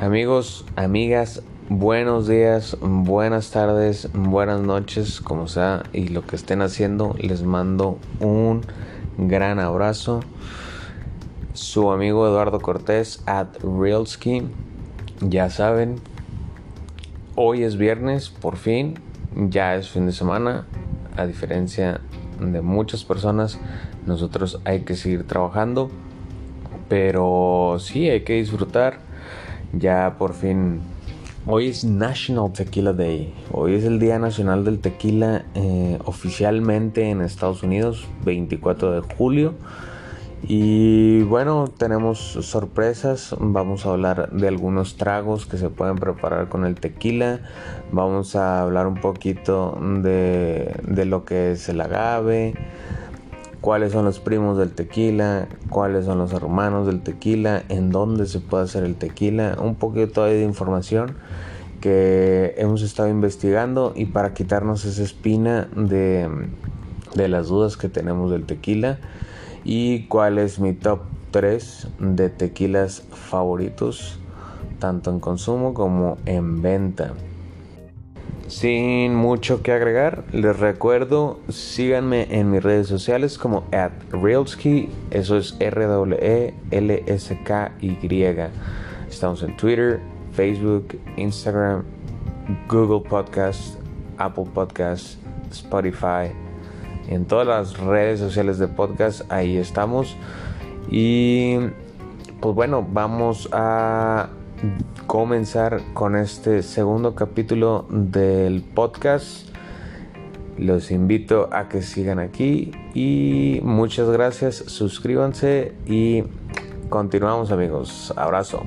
Amigos, amigas, buenos días, buenas tardes, buenas noches, como sea, y lo que estén haciendo, les mando un gran abrazo. Su amigo Eduardo Cortés at Realski. Ya saben, hoy es viernes, por fin, ya es fin de semana. A diferencia de muchas personas, nosotros hay que seguir trabajando, pero sí hay que disfrutar ya por fin. Hoy es National Tequila Day. Hoy es el Día Nacional del Tequila eh, oficialmente en Estados Unidos, 24 de julio. Y bueno, tenemos sorpresas. Vamos a hablar de algunos tragos que se pueden preparar con el tequila. Vamos a hablar un poquito de, de lo que es el agave cuáles son los primos del tequila, cuáles son los hermanos del tequila, en dónde se puede hacer el tequila, un poquito de información que hemos estado investigando y para quitarnos esa espina de, de las dudas que tenemos del tequila y cuál es mi top 3 de tequilas favoritos tanto en consumo como en venta. Sin mucho que agregar, les recuerdo, síganme en mis redes sociales como at Realsky, eso es R-W-E-L-S-K-Y. Estamos en Twitter, Facebook, Instagram, Google Podcast, Apple Podcast, Spotify, en todas las redes sociales de podcast, ahí estamos. Y pues bueno, vamos a comenzar con este segundo capítulo del podcast. Los invito a que sigan aquí y muchas gracias. Suscríbanse y continuamos amigos. Abrazo.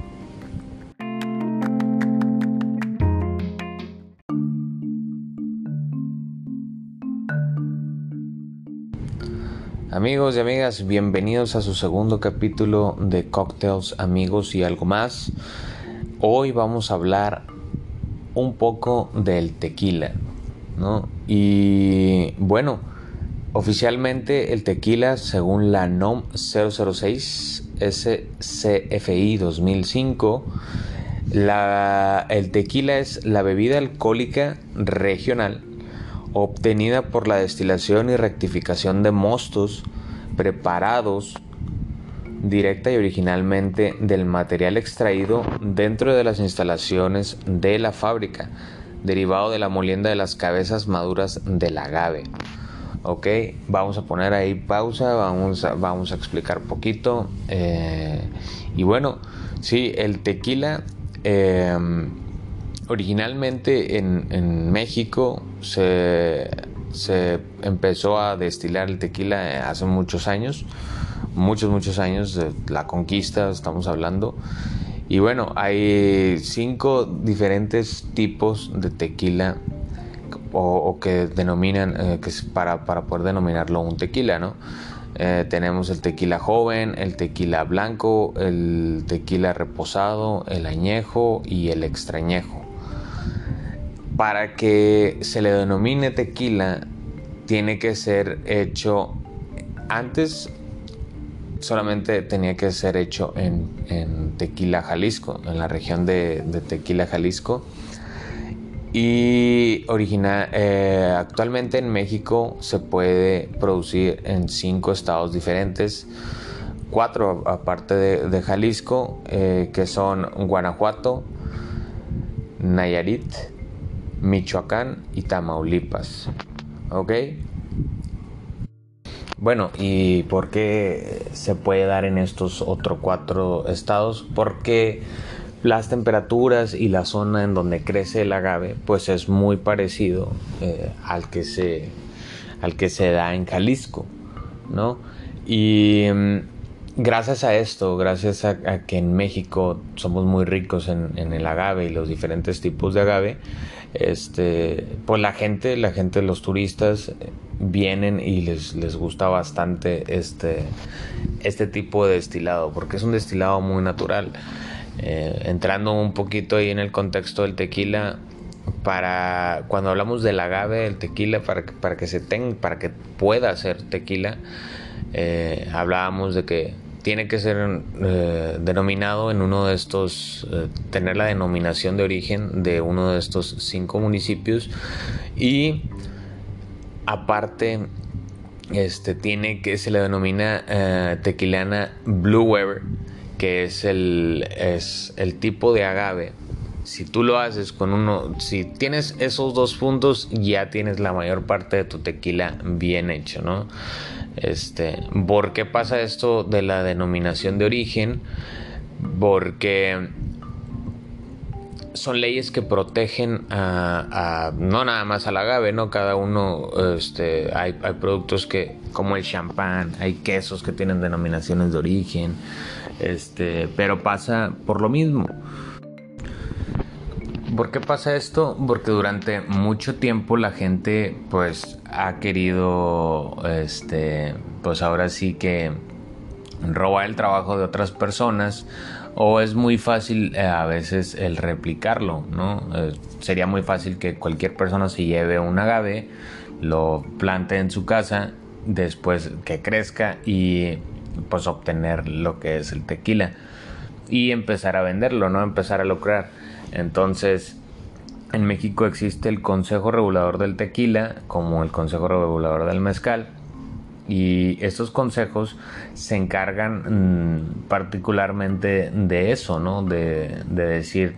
Amigos y amigas, bienvenidos a su segundo capítulo de Cocktails, Amigos y algo más. Hoy vamos a hablar un poco del tequila, ¿no? Y bueno, oficialmente el tequila, según la NOM 006 SCFI 2005, el tequila es la bebida alcohólica regional obtenida por la destilación y rectificación de mostos preparados directa y originalmente del material extraído dentro de las instalaciones de la fábrica, derivado de la molienda de las cabezas maduras del agave. Ok, vamos a poner ahí pausa, vamos a, vamos a explicar poquito. Eh, y bueno, sí, el tequila em, originalmente en, en México se, se empezó a destilar el tequila hace muchos años muchos, muchos años de la conquista, estamos hablando. Y bueno, hay cinco diferentes tipos de tequila o, que denominan, eh, que es para, para, poder denominarlo un tequila, ¿no? Eh, tenemos el tequila joven, el tequila blanco, el tequila reposado, el añejo y el extrañejo. Para que se le denomine tequila, tiene que ser hecho antes solamente tenía que ser hecho en, Tequila, Jalisco, en la región de, Tequila, Jalisco. Y original, eh, actualmente en México se puede producir en cinco estados diferentes, cuatro aparte de, Jalisco, eh, que son Guanajuato, Nayarit, Michoacán y Tamaulipas. Bueno, ¿y por qué se puede dar en estos otros cuatro estados? Porque las temperaturas y la zona en donde crece el agave, pues es muy parecido eh, al, que se, al que se da en Jalisco, ¿no? Y mm, gracias a esto, gracias a, que en México somos muy ricos en, en, el agave y los diferentes tipos de agave, este, pues la gente, la gente, los turistas vienen y les, les gusta bastante este, este tipo de destilado, porque es un destilado muy natural. Eh, entrando un poquito ahí en el contexto del tequila, para cuando hablamos del agave, el tequila, para para que se tenga, para que pueda ser tequila, eh, hablábamos de que tiene que ser eh, denominado en uno de estos, eh, tener la denominación de origen de uno de estos cinco municipios y aparte este tiene que se le denomina eh, tequilana Blue Weber que es el, es el tipo de agave si tú lo haces con uno, si tienes esos dos puntos, ya tienes la mayor parte de tu tequila bien hecho, ¿no? Este, ¿por qué pasa esto de la denominación de origen? Porque son leyes que protegen a, no nada más al agave, ¿no? Cada uno, este, hay, hay productos que, como el champán, hay quesos que tienen denominaciones de origen, este, pero pasa por lo mismo. ¿Por qué pasa esto? Porque durante mucho tiempo la gente pues ha querido, este, pues ahora sí que robar el trabajo de otras personas o es muy fácil eh, a veces el replicarlo, ¿no? Eh, sería muy fácil que cualquier persona se lleve un agave, lo plante en su casa, después que crezca y pues obtener lo que es el tequila y empezar a venderlo, ¿no? Empezar a lucrar. Entonces, en México existe el Consejo Regulador del Tequila, como el Consejo Regulador del Mezcal. Y estos consejos se encargan mm, particularmente de eso, ¿no? De, decir,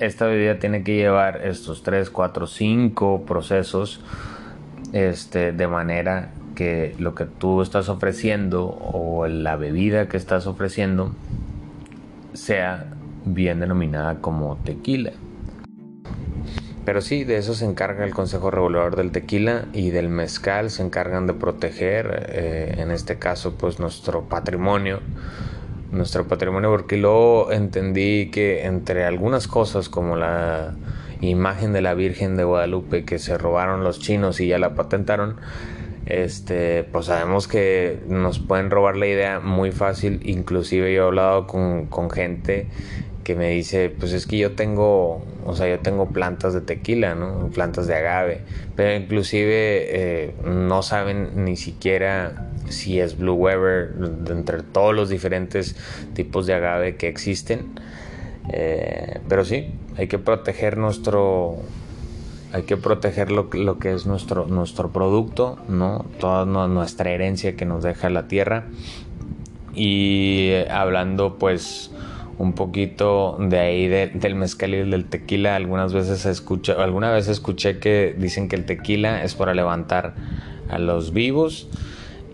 esta bebida tiene que llevar estos 3, 4, 5 procesos este, de manera que lo que tú estás ofreciendo o la bebida que estás ofreciendo sea bien denominada como tequila. Pero sí, de eso se encarga el Consejo Regulador del Tequila y del Mezcal, se encargan de proteger, eh, en este caso, pues nuestro patrimonio, nuestro patrimonio, porque luego entendí que entre algunas cosas como la imagen de la Virgen de Guadalupe que se robaron los chinos y ya la patentaron, este, pues sabemos que nos pueden robar la idea muy fácil, inclusive yo he hablado con, con gente que me dice, pues es que yo tengo, o sea, yo tengo plantas de tequila, ¿no? Plantas de agave, pero inclusive eh, no saben ni siquiera si es Blue Weber, entre todos los diferentes tipos de agave que existen. Eh, pero sí, hay que proteger nuestro, hay que proteger lo, lo, que es nuestro, nuestro producto, ¿no? Toda nuestra herencia que nos deja la tierra. Y eh, hablando pues un poquito de ahí del mezcal y del tequila. Algunas veces escucha, alguna vez escuché que dicen que el tequila es para levantar a los vivos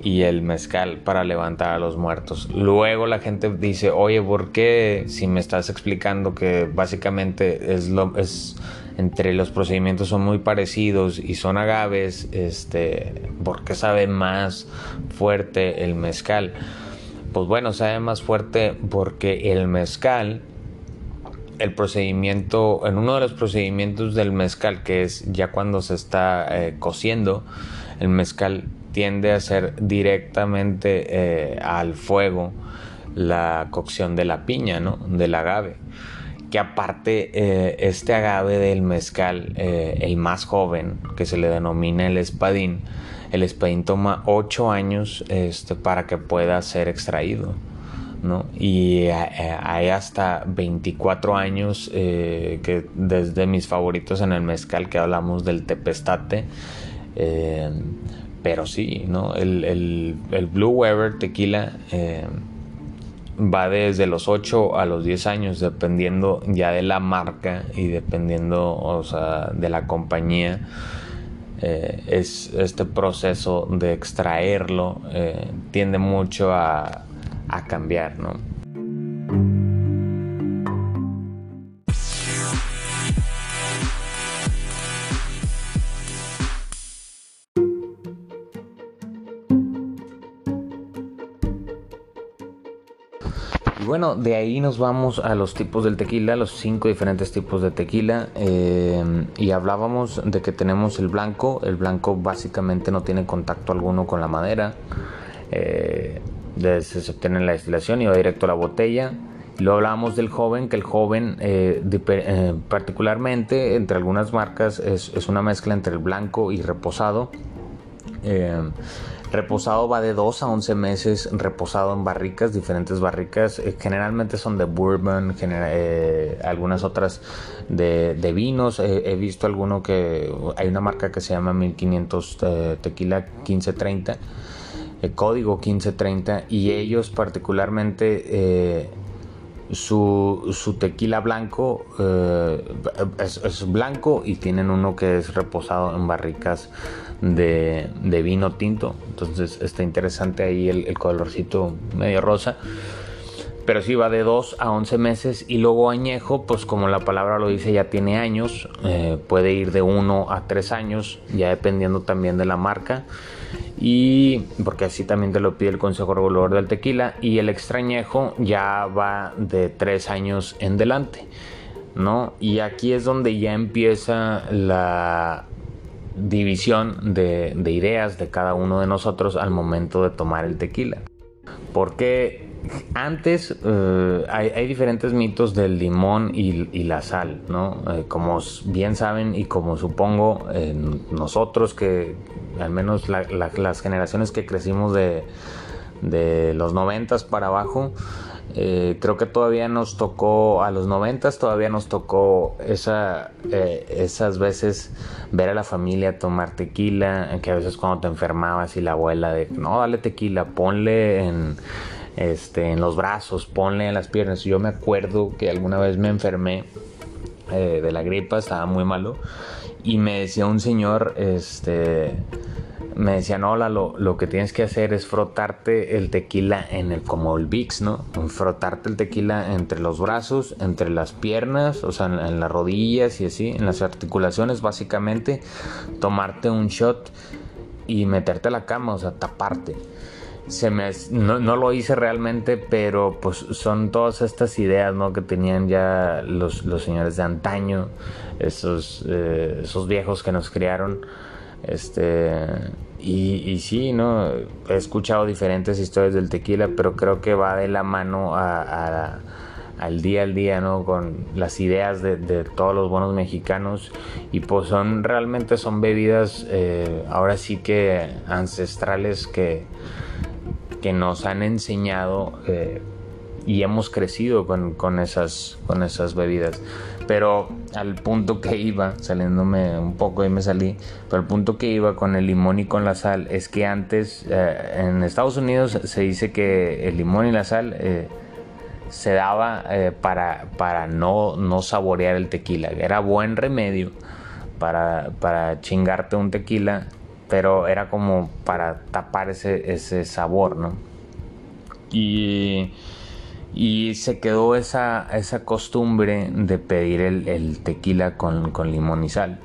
y el mezcal para levantar a los muertos. Luego la gente dice, oye, ¿por qué si me estás explicando que básicamente es lo es entre los procedimientos son muy parecidos y son agaves, este, ¿por qué sabe más fuerte el mezcal? Pues bueno, sabe más fuerte porque el mezcal, el procedimiento, en uno de los procedimientos del mezcal, que es ya cuando se está eh, cociendo, el mezcal tiende a hacer directamente eh, al fuego la cocción de la piña, ¿no? Del agave. Que aparte, eh, este agave del mezcal, el más joven, que se le denomina el espadín, el espadín toma 8 años este, para que pueda ser extraído. ¿no? Y eh, hay hasta 24 años eh, que desde mis favoritos en el mezcal que hablamos del tepestate. Eh, pero sí, ¿no? El, el, Blue Weber tequila va desde los 8 a los 10 años, dependiendo ya de la marca y dependiendo o sea, de la compañía. Eh, es este proceso de extraerlo eh, tiende mucho a, a cambiar, ¿no? Bueno, de ahí nos vamos a los tipos del tequila, los cinco diferentes tipos de tequila. Eh, y hablábamos de que tenemos el blanco. El blanco básicamente no tiene contacto alguno con la madera. Eh, se obtiene la destilación y va directo a la botella. Luego hablábamos del joven, que el joven eh, particularmente entre algunas marcas es, es, una mezcla entre el blanco y reposado. Reposado va de 2 a 11 meses reposado en barricas, diferentes barricas. Eh, generalmente son de bourbon, eh, algunas otras de, vinos. he visto alguno que hay una marca que se llama 1500 Tequila 1530, código 1530, y ellos particularmente su, su, tequila blanco es, blanco y tienen uno que es reposado en barricas de, vino tinto. Entonces está interesante ahí el, colorcito medio rosa. Pero sí va de 2 a 11 meses y luego añejo, pues como la palabra lo dice, ya tiene años. Eh, puede ir de 1 a 3 años, ya dependiendo también de la marca. Y porque así también te lo pide el Consejo Regulador del Tequila. Y el extrañejo ya va de 3 años en delante. ¿no? Y aquí es donde ya empieza la división de, ideas de cada uno de nosotros al momento de tomar el tequila. Porque antes eh, hay, diferentes mitos del limón y, la sal, ¿no? Eh, como bien saben y como supongo nosotros que al menos las generaciones que crecimos de, de los noventas para abajo, eh, creo que todavía nos tocó, a los noventas todavía nos tocó eh, esas veces ver a la familia tomar tequila, que a veces cuando te enfermabas y la abuela de, no, dale tequila, ponle en, este, en los brazos, ponle en las piernas. Yo me acuerdo que alguna vez me enfermé eh, de la gripa, estaba muy malo, y me decía un señor, este me decían, hola, lo, lo, que tienes que hacer es frotarte el tequila en el, como el VIX, ¿no? Frotarte el tequila entre los brazos, entre las piernas, o sea, en, las rodillas y así, en las articulaciones, básicamente, tomarte un shot y meterte a la cama, o sea, taparte. Se me, no, no, lo hice realmente, pero pues son todas estas ideas ¿no? que tenían ya los, los señores de antaño, esos, eh, esos viejos que nos criaron. Este, y, sí, ¿no? He escuchado diferentes historias del tequila, pero creo que va de la mano al día al día, ¿no? Con las ideas de, todos los buenos mexicanos. Y pues son, realmente son bebidas, eh, ahora sí que ancestrales que, que nos han enseñado eh, y hemos crecido con, con, esas, con esas bebidas pero al punto que iba, saliéndome un poco y me salí, pero al punto que iba con el limón y con la sal es que antes eh, en Estados Unidos se dice que el limón y la sal eh, se daba eh, para, para no, no saborear el tequila, era buen remedio para, para chingarte un tequila, pero era como para tapar ese, ese sabor, ¿no? Y y se quedó esa, esa costumbre de pedir el, tequila con, limón y sal.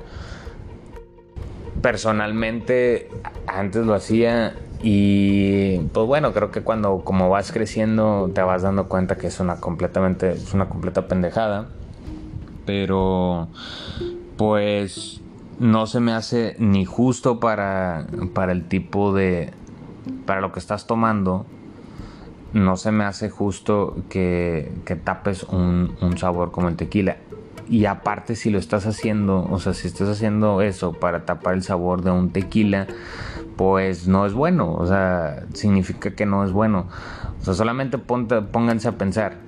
Personalmente antes lo hacía y pues bueno, creo que cuando como vas creciendo te vas dando cuenta que es una completamente es una completa pendejada. Pero pues no se me hace ni justo para para el tipo de para lo que estás tomando no se me hace justo que, tapes un, sabor como el tequila. Y aparte si lo estás haciendo, o sea, si estás haciendo eso para tapar el sabor de un tequila, pues no es bueno, o sea, significa que no es bueno. O sea, solamente pónganse a pensar,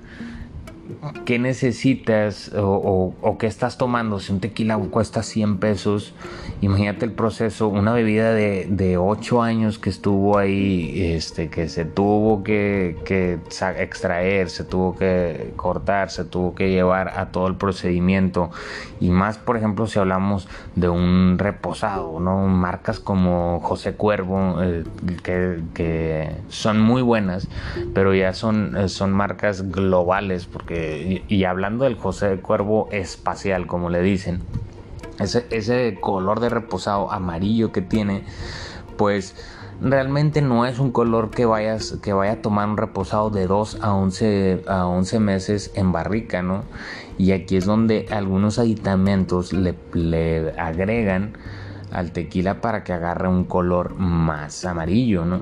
¿qué necesitas o, o, qué estás tomando? Si un tequila cuesta 100 pesos, imagínate el proceso, una bebida de, de 8 años que estuvo ahí, este, que se tuvo que, que, extraer, se tuvo que cortar, se tuvo que llevar a todo el procedimiento. Y más, por ejemplo, si hablamos de un reposado, ¿no? Marcas como José Cuervo, eh, que, que, son muy buenas, pero ya son, eh, son marcas globales, porque y, hablando del José Cuervo espacial, como le dicen, ese, ese color de reposado amarillo que tiene, pues realmente no es un color que vayas que vaya a tomar un reposado de 2 a 11 a 11 meses en barrica, ¿no? Y aquí es donde algunos aditamentos le, le agregan al tequila para que agarre un color más amarillo, ¿no?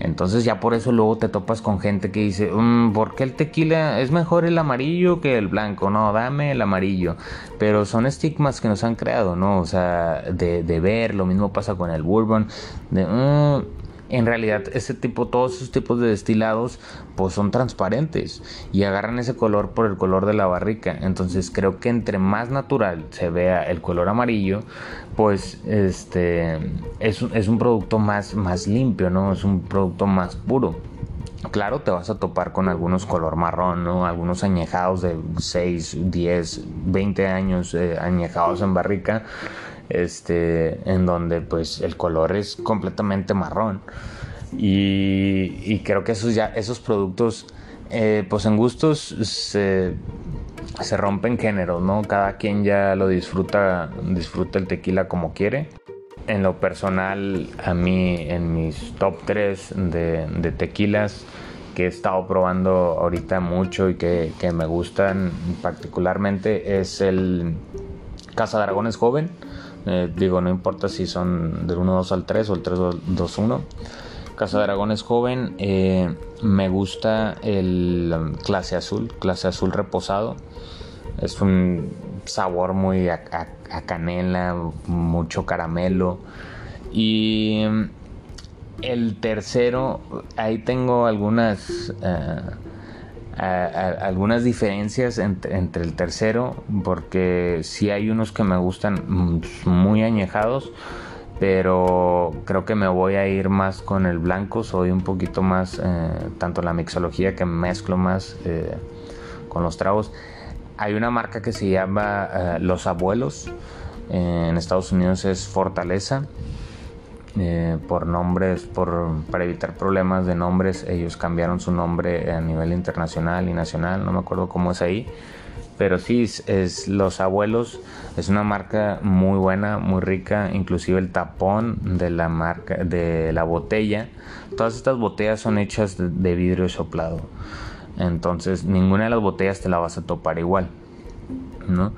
Entonces ya por eso luego te topas con gente que dice, mm, ¿por qué el tequila es mejor el amarillo que el blanco? No, dame el amarillo. Pero son estigmas que nos han creado, ¿no? O sea, de, ver, lo mismo pasa con el bourbon, de, mm, en realidad ese tipo, todos esos tipos de destilados pues son transparentes y agarran ese color por el color de la barrica. Entonces creo que entre más natural se vea el color amarillo, pues este es, es un producto más, más limpio, ¿no? Es un producto más puro. Claro, te vas a topar con algunos color marrón, ¿no? Algunos añejados de 6, 10, 20 años eh, añejados en barrica este, en donde pues el color es completamente marrón. Y, creo que esos, ya, esos productos, eh, pues en gustos se, se rompen géneros, ¿no? Cada quien ya lo disfruta, disfruta el tequila como quiere. En lo personal, a mí, en mis top 3 de, de tequilas, que he estado probando ahorita mucho y que, que, me gustan particularmente es el Casa Dragones Joven eh, digo, no importa si son del 1-2 al 3 o el 3-2-1. Casa Dragón es joven. Eh, me gusta el clase azul, clase azul reposado. Es un sabor muy a, canela, mucho caramelo. Y um, el tercero, ahí tengo algunas... Algunas diferencias entre, el tercero, porque si hay unos que me gustan mm, muy añejados, pero creo que me voy a ir más con el blanco, soy un poquito más, eh, tanto la mixología que mezclo más eh, con los tragos. Hay una marca que se llama eh, Los Abuelos, en Estados Unidos es Fortaleza eh, por nombres, por, para evitar problemas de nombres, ellos cambiaron su nombre a nivel internacional y nacional, no me acuerdo cómo es ahí, pero sí, es, Los Abuelos, es una marca muy buena, muy rica, inclusive el tapón de la marca, de la botella, todas estas botellas son hechas de, vidrio soplado, entonces ninguna de las botellas te la vas a topar igual, ¿no?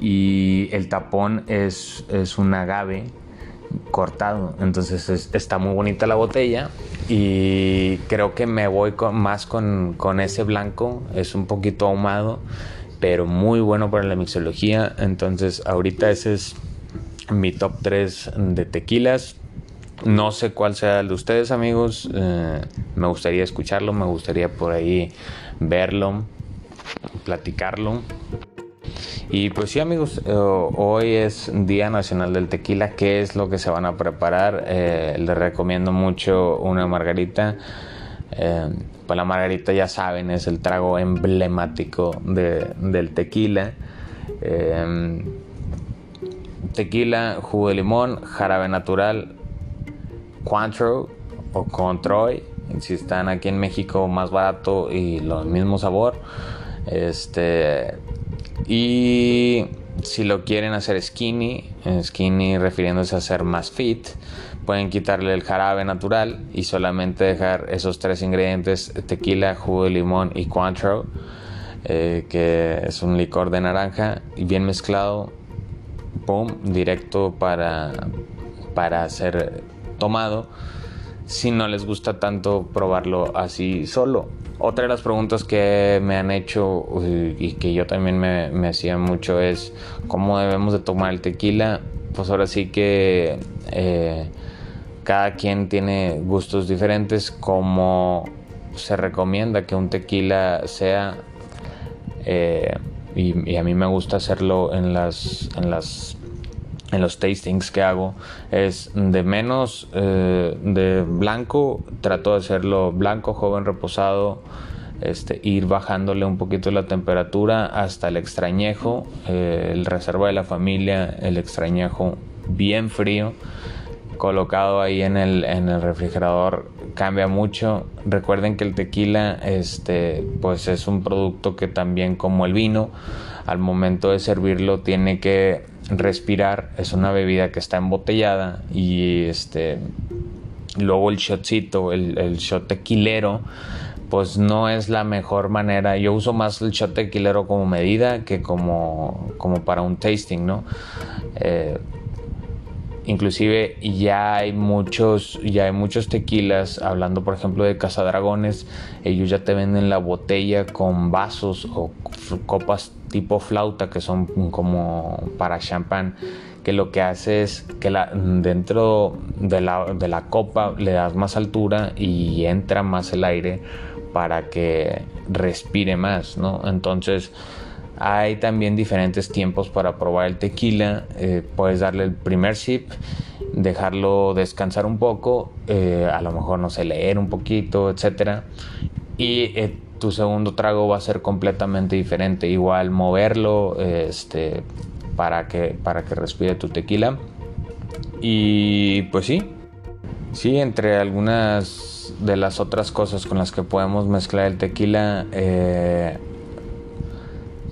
Y el tapón es, es un agave cortado. Entonces está muy bonita la botella y creo que me voy más con, ese blanco. Es un poquito ahumado, pero muy bueno para la mixología. Entonces ahorita ese es mi top 3 de tequilas. No sé cuál sea el de ustedes amigos. Eh, me gustaría escucharlo, me gustaría por ahí verlo, platicarlo. Y pues sí amigos, eh, hoy es Día Nacional del Tequila. ¿Qué es lo que se van a preparar? Eh, les recomiendo mucho una margarita. Eh, pues la margarita ya saben, es el trago emblemático del tequila. tequila, jugo de limón, jarabe natural, Cointreau o Controy. Si están aquí en México, más barato y lo mismo sabor. Este y si lo quieren hacer skinny, skinny refiriéndose a ser más fit, pueden quitarle el jarabe natural y solamente dejar esos tres ingredientes, tequila, jugo de limón y Cointreau, eh, que es un licor de naranja, bien mezclado, boom, directo para, para ser tomado. Si no les gusta tanto probarlo así solo, otra de las preguntas que me han hecho y que yo también me, hacía mucho es cómo debemos de tomar el tequila. Pues ahora sí que eh, cada quien tiene gustos diferentes. Como se recomienda que un tequila sea eh, y, a mí me gusta hacerlo en las en las en los tastings que hago es de menos eh, de blanco trato de hacerlo blanco joven reposado este, ir bajándole un poquito la temperatura hasta el extrañejo eh, el reserva de la familia el extrañejo bien frío colocado ahí en el, refrigerador cambia mucho. Recuerden que el tequila este pues es un producto que también como el vino al momento de servirlo tiene que respirar. Es una bebida que está embotellada y este luego el shotcito, el, el shot tequilero, pues no es la mejor manera. Yo uso más el shot tequilero como medida que como, como para un tasting, ¿no? Eh, inclusive ya hay muchos ya hay muchos tequilas hablando por ejemplo de cazadragones ellos ya te venden la botella con vasos o copas tipo flauta que son como para champán que lo que hace es que dentro de la, de la copa le das más altura y entra más el aire para que respire más, ¿no? Entonces hay también diferentes tiempos para probar el tequila. Eh, puedes darle el primer sip, dejarlo descansar un poco, eh, a lo mejor no sé, leer un poquito, etcétera. Y eh, tu segundo trago va a ser completamente diferente. Igual moverlo, este, para que para que respire tu tequila. Y pues sí, sí, entre algunas de las otras cosas con las que podemos mezclar el tequila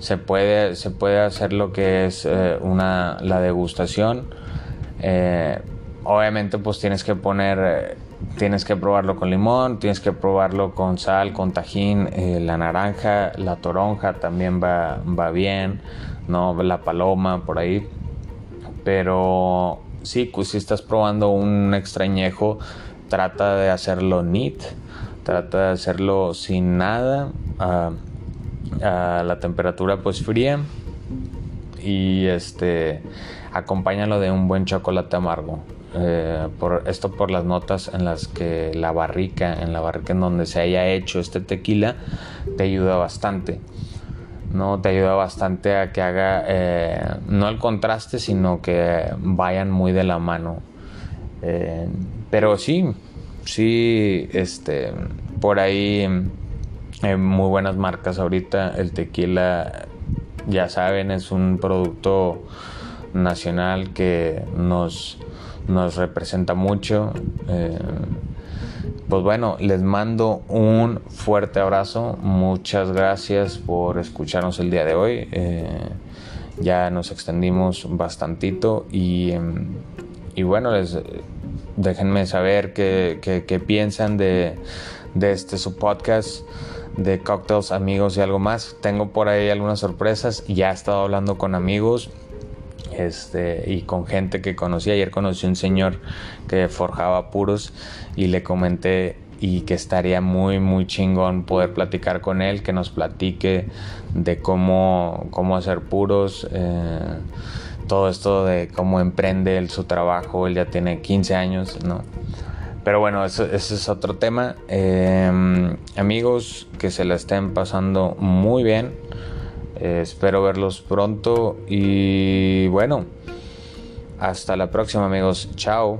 se puede, se puede hacer lo que es eh, una, la degustación. Eh, obviamente pues tienes que poner, eh, tienes que probarlo con limón, tienes que probarlo con sal, con tajín, la naranja, la toronja también va, va bien, ¿no? la paloma por ahí. Pero sí, pues si estás probando un extrañejo, trata de hacerlo neat, trata de hacerlo sin nada. Ah, a la temperatura pues fría y este acompáñalo de un buen chocolate amargo eh, por esto por las notas en las que la barrica en la barrica en donde se haya hecho este tequila te ayuda bastante no te ayuda bastante a que haga eh, no el contraste sino que vayan muy de la mano eh, pero sí sí este por ahí muy buenas marcas ahorita. El tequila, ya saben, es un producto nacional que nos, nos representa mucho. Eh, pues bueno, les mando un fuerte abrazo. Muchas gracias por escucharnos el día de hoy. Eh, ya nos extendimos bastantito y, em, y bueno, les, déjenme saber qué, qué, piensan de, de este su podcast de cocktails, amigos y algo más. Tengo por ahí algunas sorpresas. Ya he estado hablando con amigos este, y con gente que conocí. Ayer conocí un señor que forjaba puros y le comenté y que estaría muy muy chingón poder platicar con él, que nos platique de cómo, cómo hacer puros. Eh, todo esto de cómo emprende él su trabajo, él ya tiene 15 años, ¿no? Pero bueno, ese es otro tema. Em, amigos, que se la estén pasando muy bien. Eh, espero verlos pronto. Y bueno, hasta la próxima amigos. Chao.